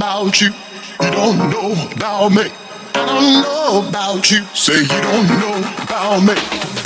about you. You don't know about me. I don't know about you. Say you don't know about me.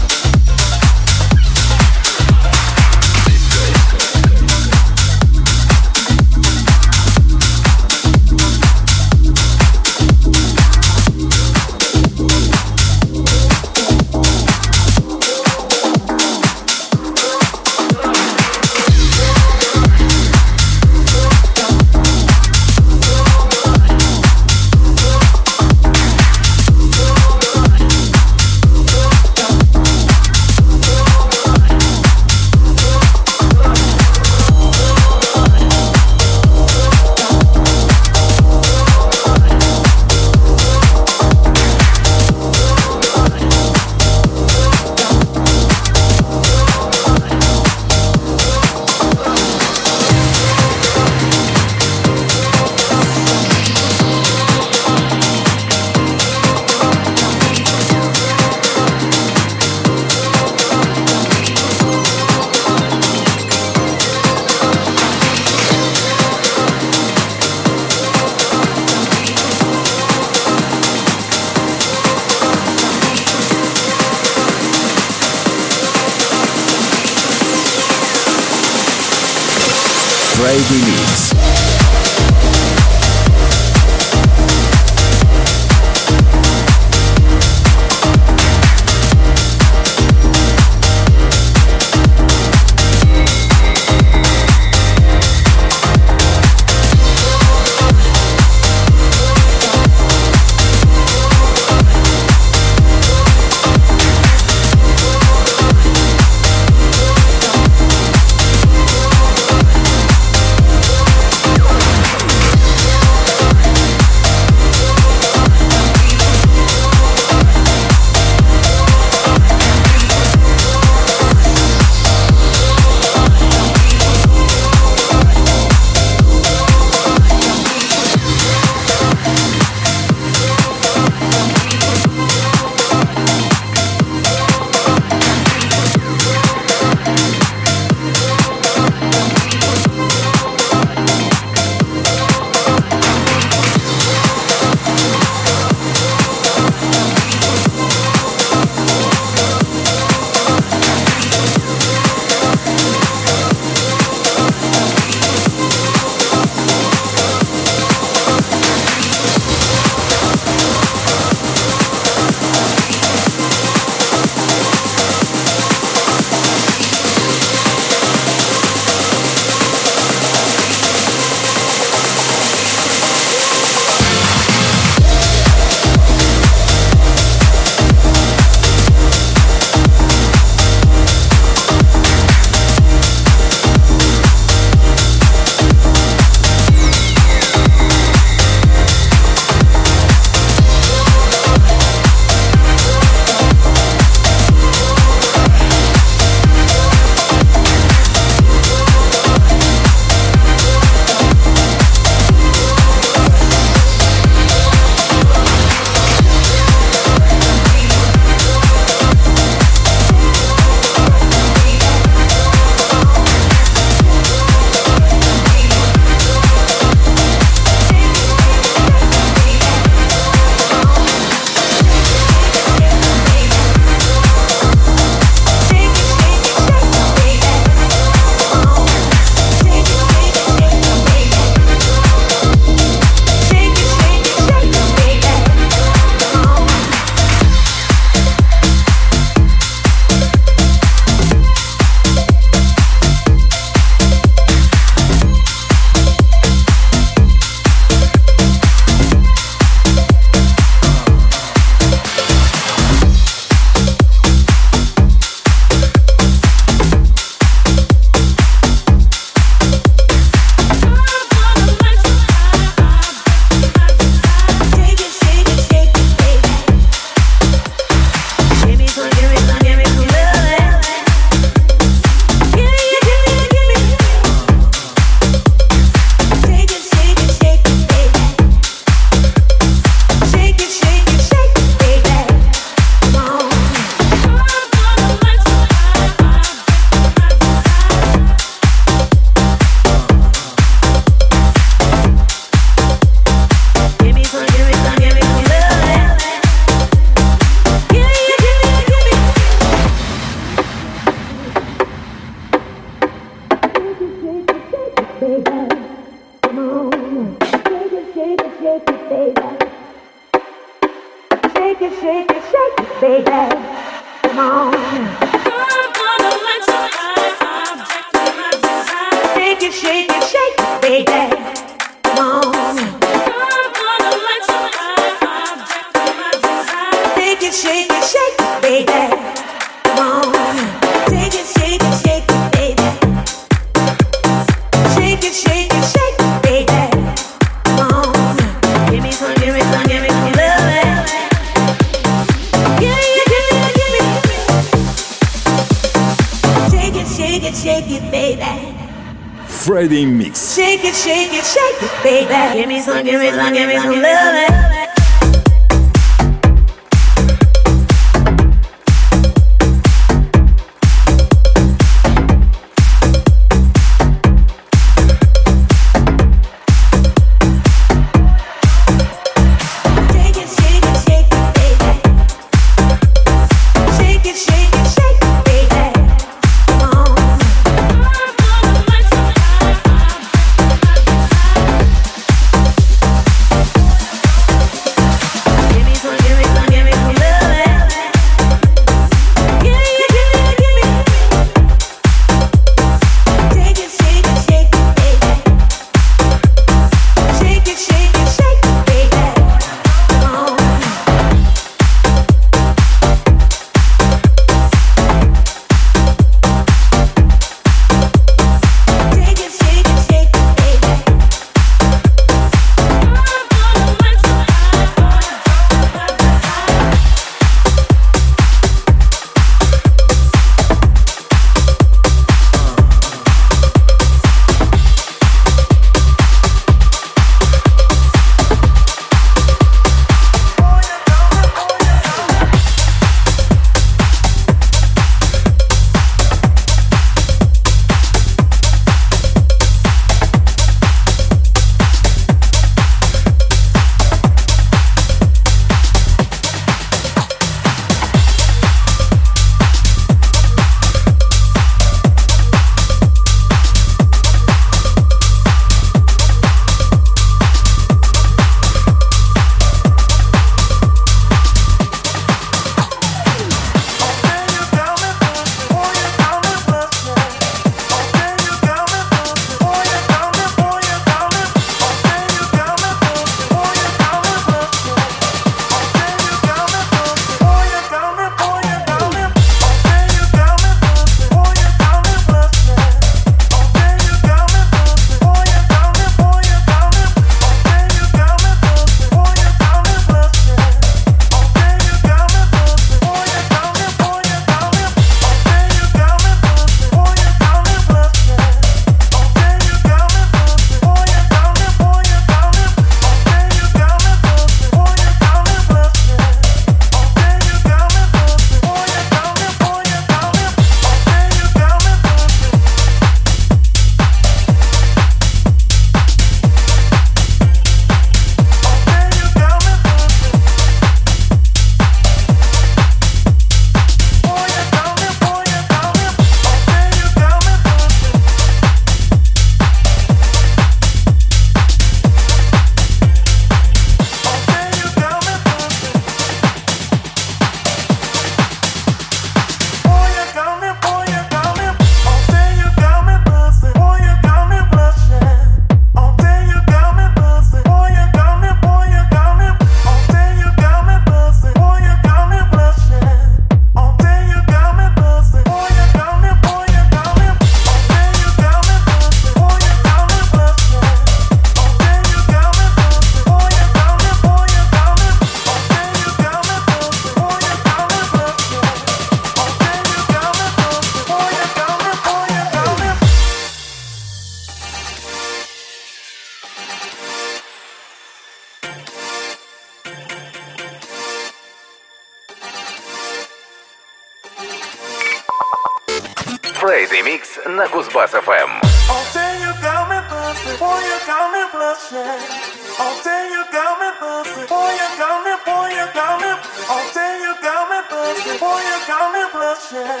got me blushing.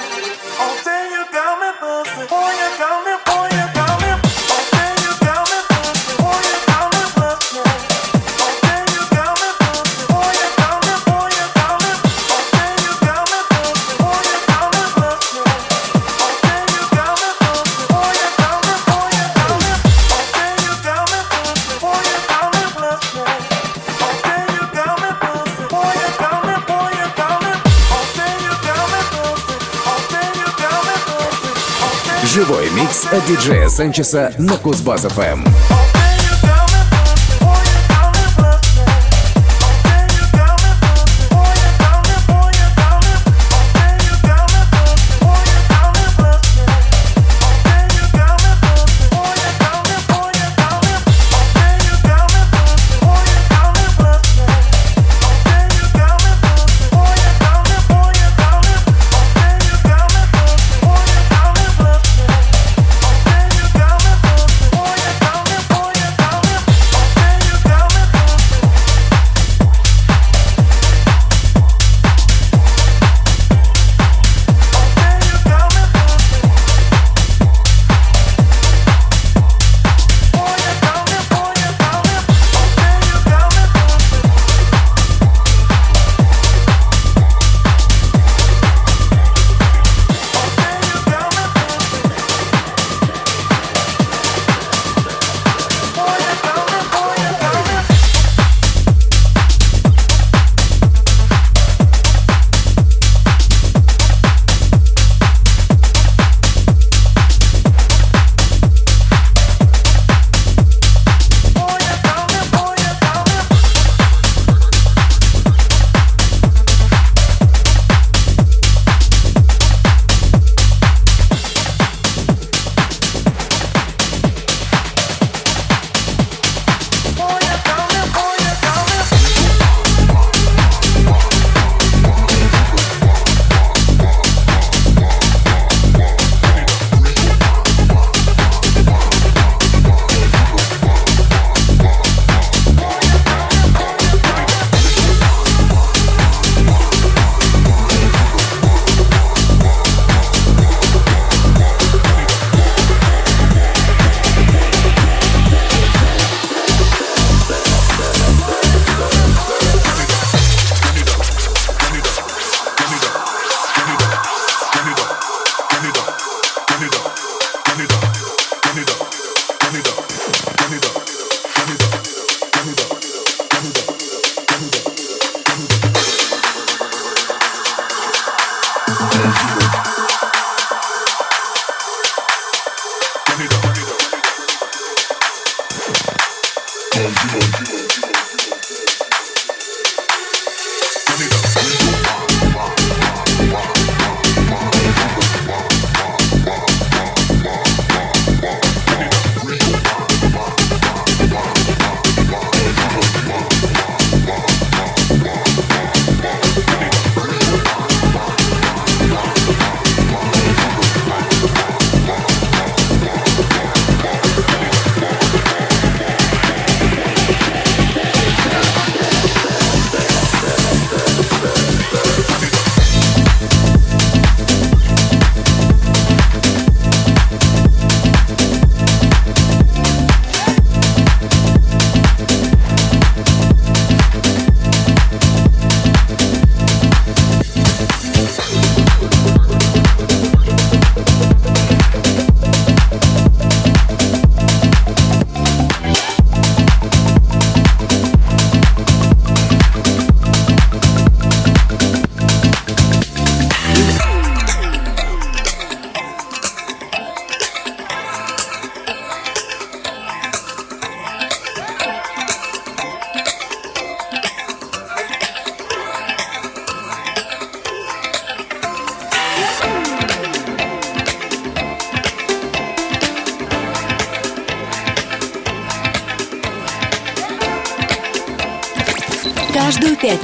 All day you got me buzzing. Boy, you got me, boy. микс от диджея Санчеса на Кузбасс-ФМ.